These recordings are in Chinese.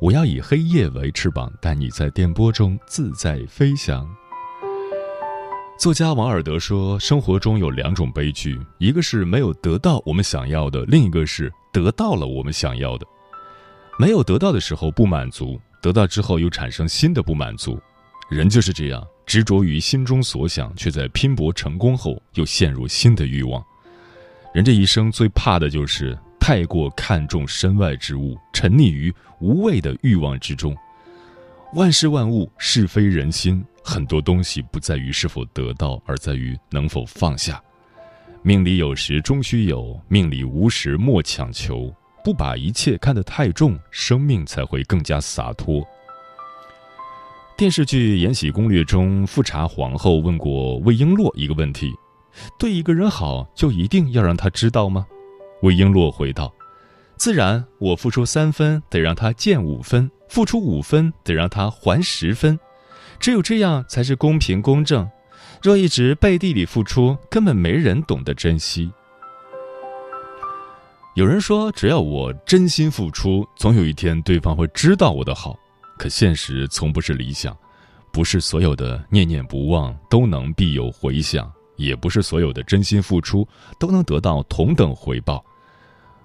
我要以黑夜为翅膀，带你在电波中自在飞翔。作家王尔德说：“生活中有两种悲剧，一个是没有得到我们想要的，另一个是得到了我们想要的。没有得到的时候不满足，得到之后又产生新的不满足。人就是这样，执着于心中所想，却在拼搏成功后又陷入新的欲望。人这一生最怕的就是。”太过看重身外之物，沉溺于无谓的欲望之中。万事万物，是非人心，很多东西不在于是否得到，而在于能否放下。命里有时终须有，命里无时莫强求。不把一切看得太重，生命才会更加洒脱。电视剧《延禧攻略》中，富察皇后问过魏璎珞一个问题：对一个人好，就一定要让他知道吗？魏璎珞回道：“自然，我付出三分，得让他见五分；付出五分，得让他还十分。只有这样才是公平公正。若一直背地里付出，根本没人懂得珍惜。”有人说：“只要我真心付出，总有一天对方会知道我的好。”可现实从不是理想，不是所有的念念不忘都能必有回响，也不是所有的真心付出都能得到同等回报。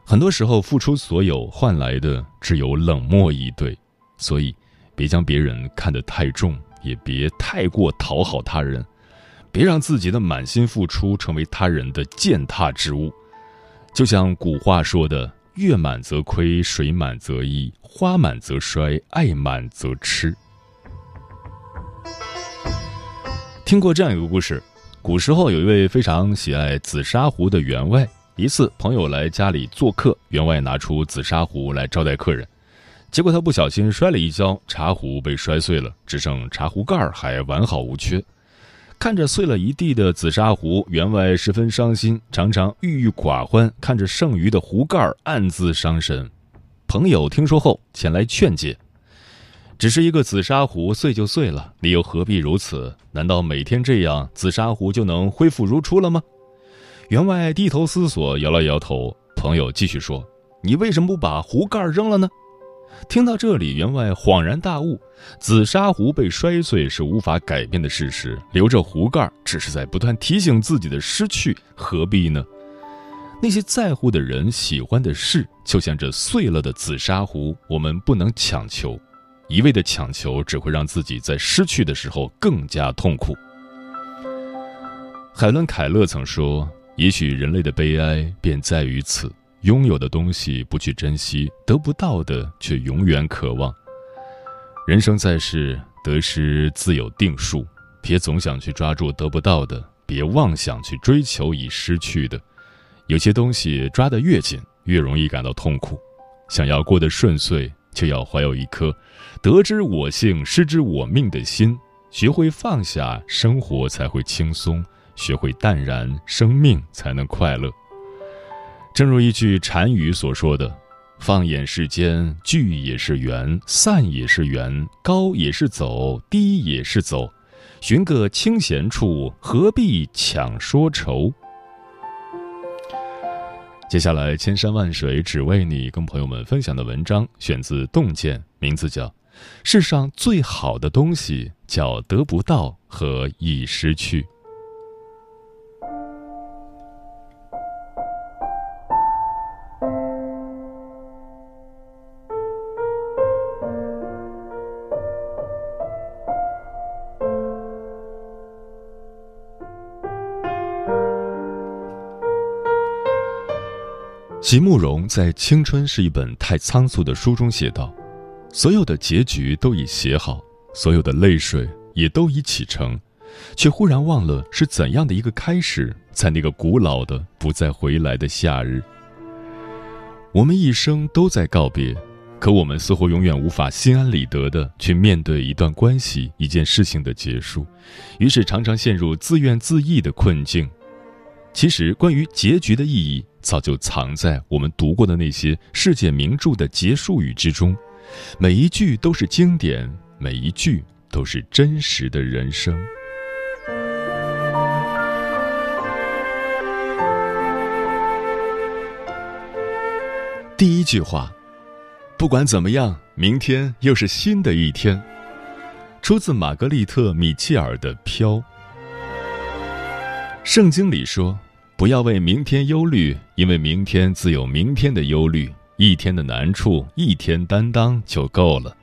很多时候，付出所有换来的只有冷漠以对，所以别将别人看得太重，也别太过讨好他人，别让自己的满心付出成为他人的践踏之物。就像古话说的：“月满则亏，水满则溢，花满则衰，爱满则痴。”听过这样一个故事：古时候有一位非常喜爱紫砂壶的员外。一次，朋友来家里做客，员外拿出紫砂壶来招待客人，结果他不小心摔了一跤，茶壶被摔碎了，只剩茶壶盖还完好无缺。看着碎了一地的紫砂壶，员外十分伤心，常常郁郁寡欢，看着剩余的壶盖暗自伤神。朋友听说后前来劝解：“只是一个紫砂壶，碎就碎了，你又何必如此？难道每天这样，紫砂壶就能恢复如初了吗？”员外低头思索，摇了摇头。朋友继续说：“你为什么不把壶盖扔了呢？”听到这里，员外恍然大悟：紫砂壶被摔碎是无法改变的事实，留着壶盖只是在不断提醒自己的失去，何必呢？那些在乎的人、喜欢的事，就像这碎了的紫砂壶，我们不能强求，一味的强求只会让自己在失去的时候更加痛苦。海伦·凯勒曾说。也许人类的悲哀便在于此：拥有的东西不去珍惜，得不到的却永远渴望。人生在世，得失自有定数，别总想去抓住得不到的，别妄想去追求已失去的。有些东西抓得越紧，越容易感到痛苦。想要过得顺遂，就要怀有一颗得之我幸，失之我命的心，学会放下，生活才会轻松。学会淡然，生命才能快乐。正如一句禅语所说的：“放眼世间，聚也是缘，散也是缘，高也是走，低也是走。寻个清闲处，何必强说愁？”接下来，千山万水只为你，跟朋友们分享的文章选自《洞见》，名字叫《世上最好的东西叫得不到和已失去》。席慕容在《青春是一本太仓促的书》中写道：“所有的结局都已写好，所有的泪水也都已启程，却忽然忘了是怎样的一个开始，在那个古老的不再回来的夏日。我们一生都在告别，可我们似乎永远无法心安理得的去面对一段关系、一件事情的结束，于是常常陷入自怨自艾的困境。其实，关于结局的意义。”早就藏在我们读过的那些世界名著的结束语之中，每一句都是经典，每一句都是真实的人生。第一句话，不管怎么样，明天又是新的一天。出自玛格丽特·米切尔的《飘》。圣经里说。不要为明天忧虑，因为明天自有明天的忧虑。一天的难处，一天担当就够了。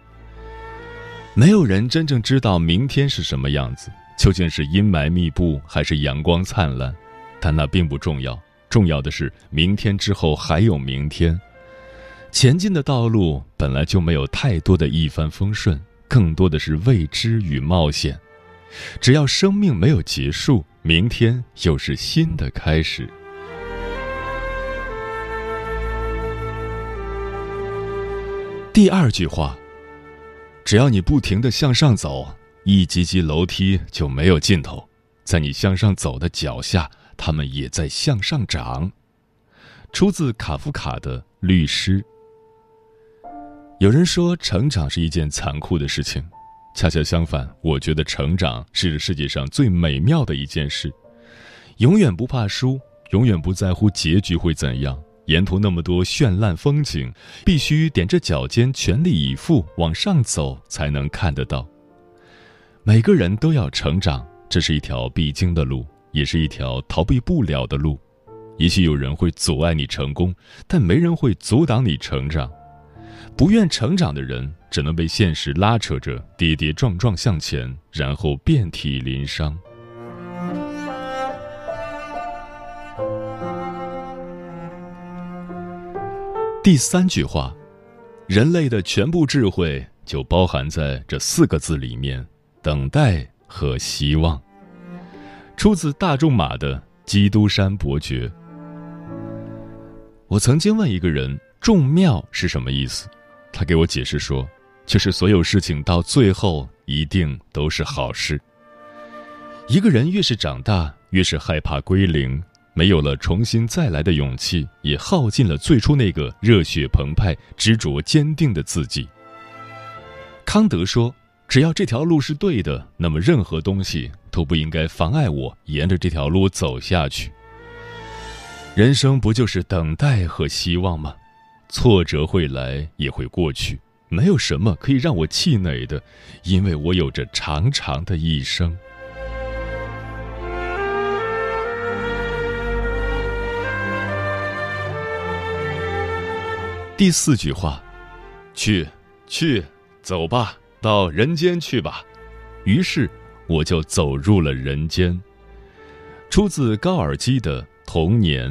没有人真正知道明天是什么样子，究竟是阴霾密布还是阳光灿烂，但那并不重要。重要的是，明天之后还有明天。前进的道路本来就没有太多的一帆风顺，更多的是未知与冒险。只要生命没有结束，明天又是新的开始。第二句话，只要你不停的向上走，一级级楼梯就没有尽头，在你向上走的脚下，他们也在向上长。出自卡夫卡的《律师》。有人说，成长是一件残酷的事情。恰恰相反，我觉得成长是世界上最美妙的一件事。永远不怕输，永远不在乎结局会怎样。沿途那么多绚烂风景，必须踮着脚尖，全力以赴往上走，才能看得到。每个人都要成长，这是一条必经的路，也是一条逃避不了的路。也许有人会阻碍你成功，但没人会阻挡你成长。不愿成长的人，只能被现实拉扯着跌跌撞撞向前，然后遍体鳞伤。第三句话，人类的全部智慧就包含在这四个字里面：等待和希望。出自大仲马的《基督山伯爵》。我曾经问一个人：“众妙是什么意思？”他给我解释说，就是所有事情到最后一定都是好事。一个人越是长大，越是害怕归零，没有了重新再来的勇气，也耗尽了最初那个热血澎湃、执着坚定的自己。康德说：“只要这条路是对的，那么任何东西都不应该妨碍我沿着这条路走下去。”人生不就是等待和希望吗？挫折会来，也会过去，没有什么可以让我气馁的，因为我有着长长的一生。第四句话，去，去，走吧，到人间去吧。于是我就走入了人间。出自高尔基的《童年》。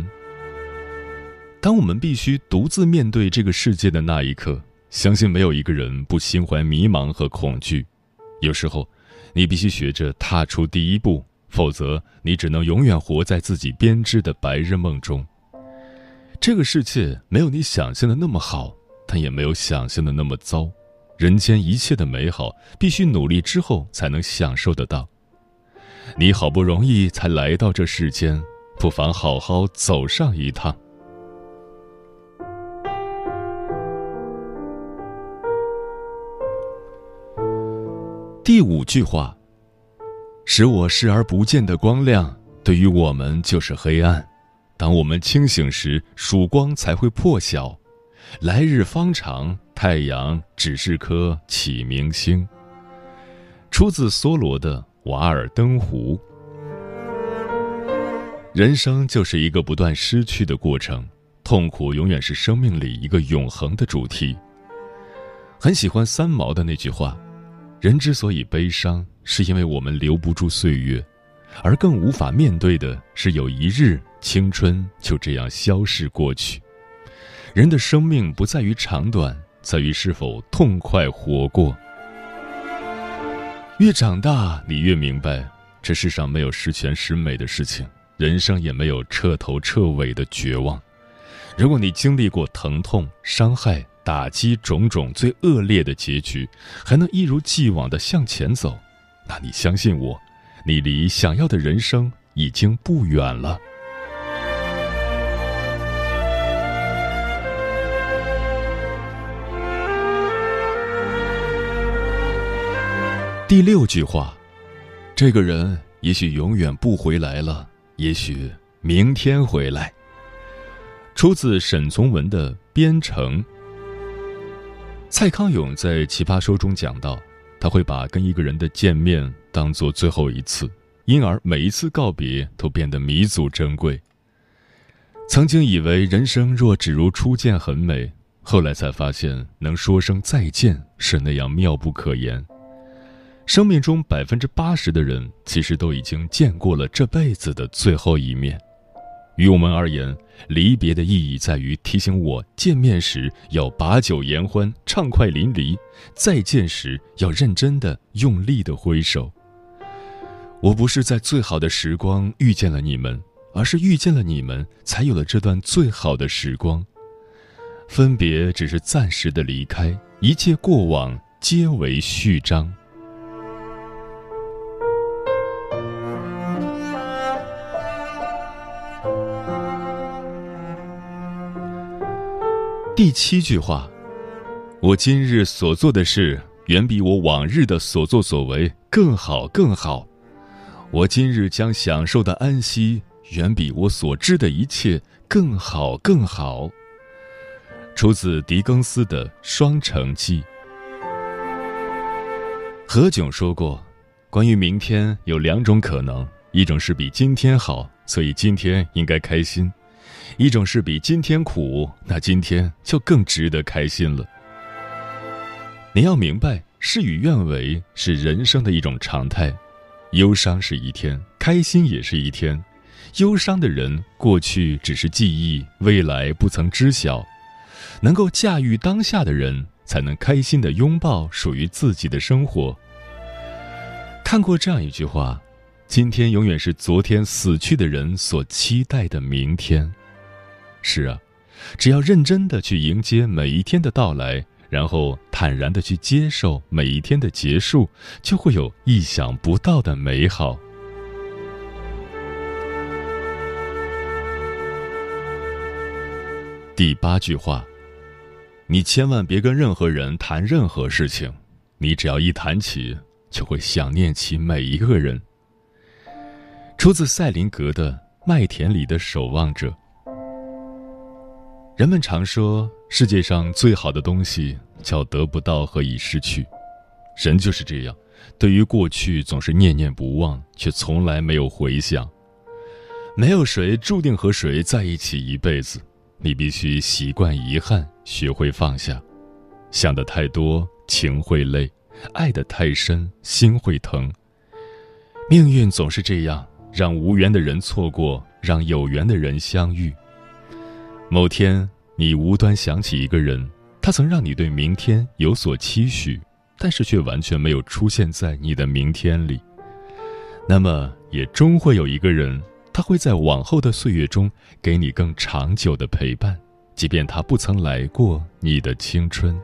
当我们必须独自面对这个世界的那一刻，相信没有一个人不心怀迷茫和恐惧。有时候，你必须学着踏出第一步，否则你只能永远活在自己编织的白日梦中。这个世界没有你想象的那么好，但也没有想象的那么糟。人间一切的美好，必须努力之后才能享受得到。你好不容易才来到这世间，不妨好好走上一趟。第五句话，使我视而不见的光亮，对于我们就是黑暗。当我们清醒时，曙光才会破晓。来日方长，太阳只是颗启明星。出自梭罗的《瓦尔登湖》。人生就是一个不断失去的过程，痛苦永远是生命里一个永恒的主题。很喜欢三毛的那句话。人之所以悲伤，是因为我们留不住岁月，而更无法面对的是有一日青春就这样消逝过去。人的生命不在于长短，在于是否痛快活过。越长大，你越明白，这世上没有十全十美的事情，人生也没有彻头彻尾的绝望。如果你经历过疼痛、伤害、打击种种最恶劣的结局，还能一如既往的向前走，那你相信我，你离想要的人生已经不远了。第六句话，这个人也许永远不回来了，也许明天回来。出自沈从文的《边城》。蔡康永在《奇葩说》中讲到，他会把跟一个人的见面当做最后一次，因而每一次告别都变得弥足珍贵。曾经以为人生若只如初见很美，后来才发现能说声再见是那样妙不可言。生命中百分之八十的人，其实都已经见过了这辈子的最后一面。于我们而言，离别的意义在于提醒我，见面时要把酒言欢、畅快淋漓；再见时要认真的、用力的挥手。我不是在最好的时光遇见了你们，而是遇见了你们，才有了这段最好的时光。分别只是暂时的离开，一切过往皆为序章。第七句话，我今日所做的事，远比我往日的所作所为更好更好。我今日将享受的安息，远比我所知的一切更好更好。出自狄更斯的《双城记》。何炅说过，关于明天有两种可能，一种是比今天好，所以今天应该开心。一种是比今天苦，那今天就更值得开心了。你要明白，事与愿违是人生的一种常态，忧伤是一天，开心也是一天。忧伤的人，过去只是记忆，未来不曾知晓。能够驾驭当下的人，才能开心的拥抱属于自己的生活。看过这样一句话：今天永远是昨天死去的人所期待的明天。是啊，只要认真的去迎接每一天的到来，然后坦然的去接受每一天的结束，就会有意想不到的美好。第八句话，你千万别跟任何人谈任何事情，你只要一谈起，就会想念起每一个人。出自赛林格的《麦田里的守望者》。人们常说，世界上最好的东西叫得不到和已失去。人就是这样，对于过去总是念念不忘，却从来没有回想。没有谁注定和谁在一起一辈子，你必须习惯遗憾，学会放下。想的太多，情会累；爱的太深，心会疼。命运总是这样，让无缘的人错过，让有缘的人相遇。某天，你无端想起一个人，他曾让你对明天有所期许，但是却完全没有出现在你的明天里。那么，也终会有一个人，他会在往后的岁月中给你更长久的陪伴，即便他不曾来过你的青春。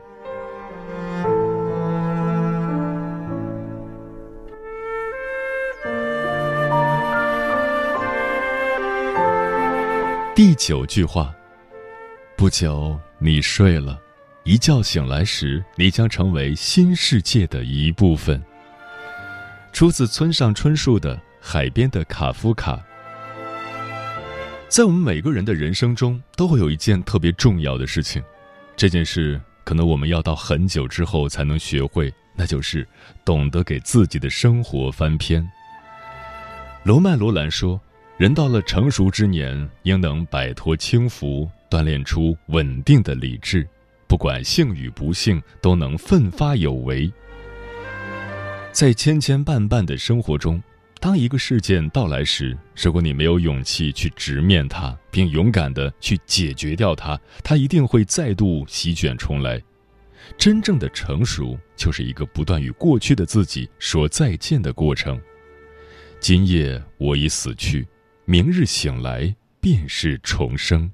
第九句话。不久，你睡了，一觉醒来时，你将成为新世界的一部分。出自村上春树的《海边的卡夫卡》。在我们每个人的人生中，都会有一件特别重要的事情，这件事可能我们要到很久之后才能学会，那就是懂得给自己的生活翻篇。罗曼·罗兰说：“人到了成熟之年，应能摆脱轻浮。”锻炼出稳定的理智，不管幸与不幸，都能奋发有为。在千千绊绊的生活中，当一个事件到来时，如果你没有勇气去直面它，并勇敢的去解决掉它，它一定会再度席卷重来。真正的成熟，就是一个不断与过去的自己说再见的过程。今夜我已死去，明日醒来便是重生。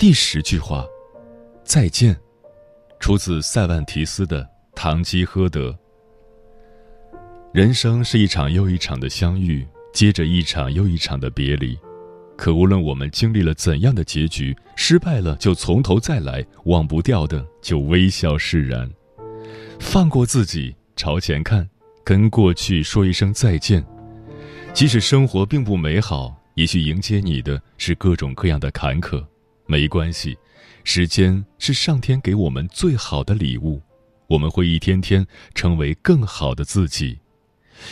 第十句话，再见，出自塞万提斯的《堂吉诃德》。人生是一场又一场的相遇，接着一场又一场的别离。可无论我们经历了怎样的结局，失败了就从头再来，忘不掉的就微笑释然。放过自己，朝前看，跟过去说一声再见。即使生活并不美好，也许迎接你的是各种各样的坎坷。没关系，时间是上天给我们最好的礼物，我们会一天天成为更好的自己，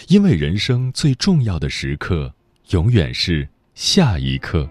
因为人生最重要的时刻，永远是下一刻。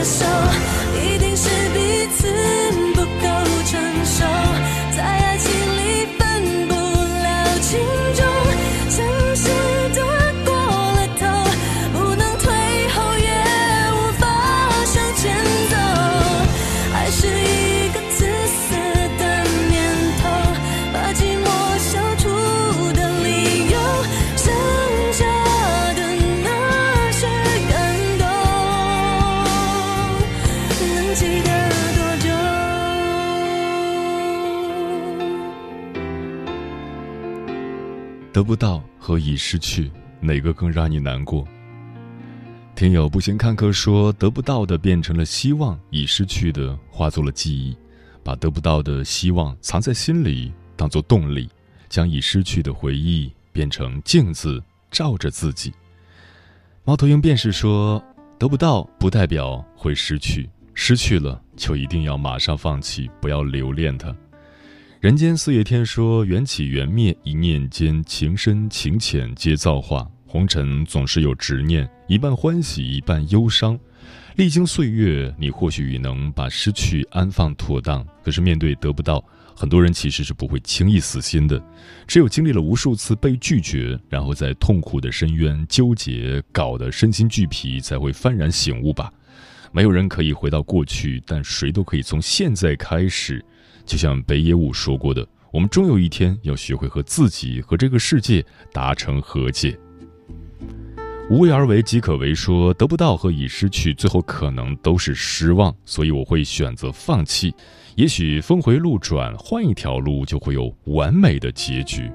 接受，一定是彼此。得不到和已失去，哪个更让你难过？听友不行看客说，得不到的变成了希望，已失去的化作了记忆，把得不到的希望藏在心里，当做动力，将已失去的回忆变成镜子，照着自己。猫头鹰便是说，得不到不代表会失去，失去了就一定要马上放弃，不要留恋它。人间四月天说，缘起缘灭，一念间，情深情浅皆造化。红尘总是有执念，一半欢喜，一半忧伤。历经岁月，你或许已能把失去安放妥当。可是面对得不到，很多人其实是不会轻易死心的。只有经历了无数次被拒绝，然后在痛苦的深渊纠结，搞得身心俱疲，才会幡然醒悟吧。没有人可以回到过去，但谁都可以从现在开始。就像北野武说过的，我们终有一天要学会和自己和这个世界达成和解。无为而为即可为，说得不到和已失去，最后可能都是失望，所以我会选择放弃。也许峰回路转，换一条路就会有完美的结局。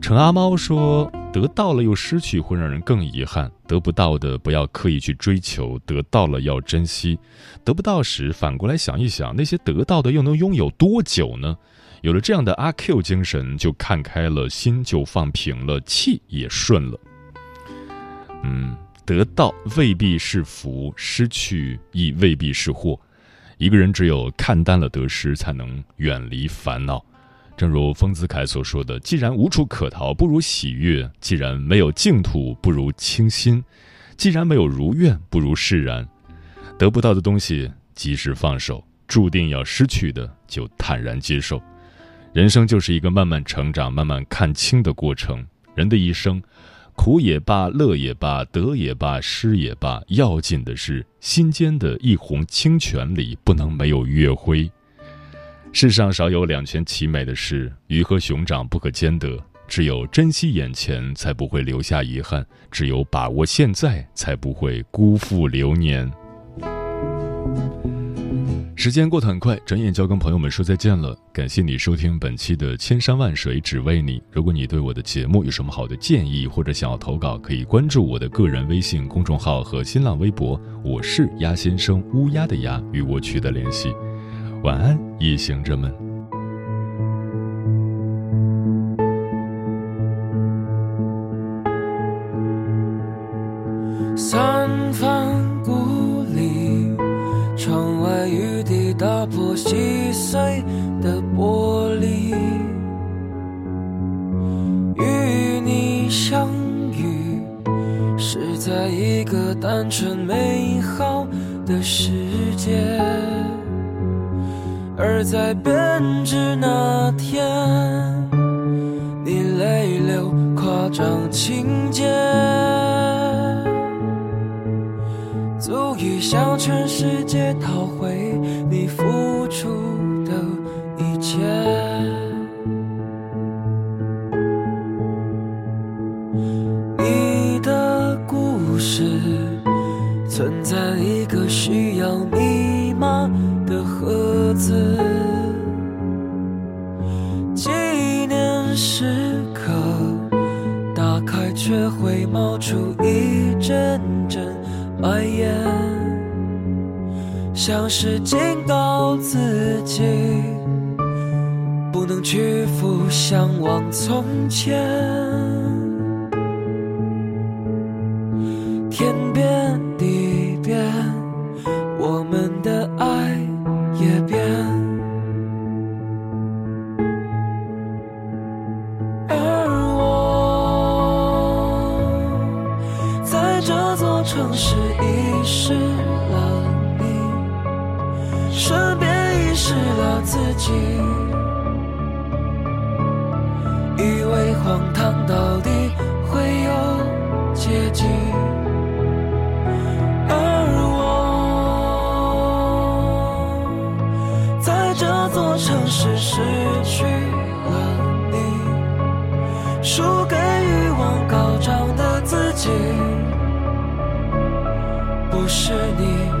陈阿猫说，得到了又失去会让人更遗憾，得不到的不要刻意去追求，得到了要珍惜。得不到时，反过来想一想，那些得到的又能拥有多久呢？有了这样的阿 Q 精神，就看开了，心就放平了，气也顺了。嗯，得到未必是福，失去亦未必是祸。一个人只有看淡了得失，才能远离烦恼。正如丰子恺所说的：“既然无处可逃，不如喜悦；既然没有净土，不如清心；既然没有如愿，不如释然。得不到的东西，及时放手；注定要失去的，就坦然接受。人生就是一个慢慢成长、慢慢看清的过程。人的一生。”苦也罢，乐也罢，得也罢，失也罢，要紧的是心间的一泓清泉里不能没有月辉。世上少有两全其美的事，鱼和熊掌不可兼得。只有珍惜眼前，才不会留下遗憾；只有把握现在，才不会辜负流年。时间过得很快，转眼就要跟朋友们说再见了。感谢你收听本期的《千山万水只为你》。如果你对我的节目有什么好的建议，或者想要投稿，可以关注我的个人微信公众号和新浪微博，我是鸭先生，乌鸦的鸭，与我取得联系。晚安，夜行者们。三番故里，窗外雨滴。打破细碎的玻璃，与你相遇是在一个单纯美好的世界，而在编织那天，你泪流夸张情节。足以向全世界讨回你付出的一切。冒出一阵阵。白烟，像是警告自己，不能屈服，向往从前。输给欲望高涨的自己。不是你